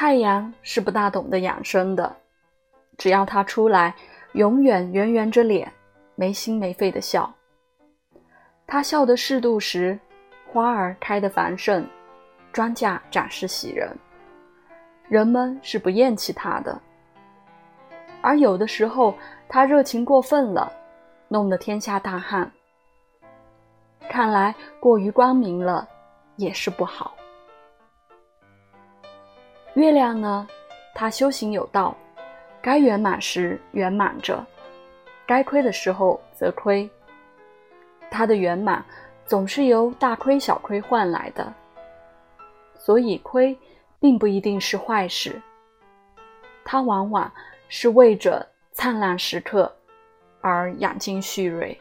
太阳是不大懂得养生的，只要他出来，永远圆圆着脸，没心没肺的笑。他笑得适度时，花儿开得繁盛，庄稼长势喜人，人们是不厌弃他的。而有的时候，他热情过分了，弄得天下大旱。看来过于光明了，也是不好。月亮呢？它修行有道，该圆满时圆满着，该亏的时候则亏。它的圆满总是由大亏小亏换来的，所以亏并不一定是坏事。它往往是为着灿烂时刻而养精蓄锐。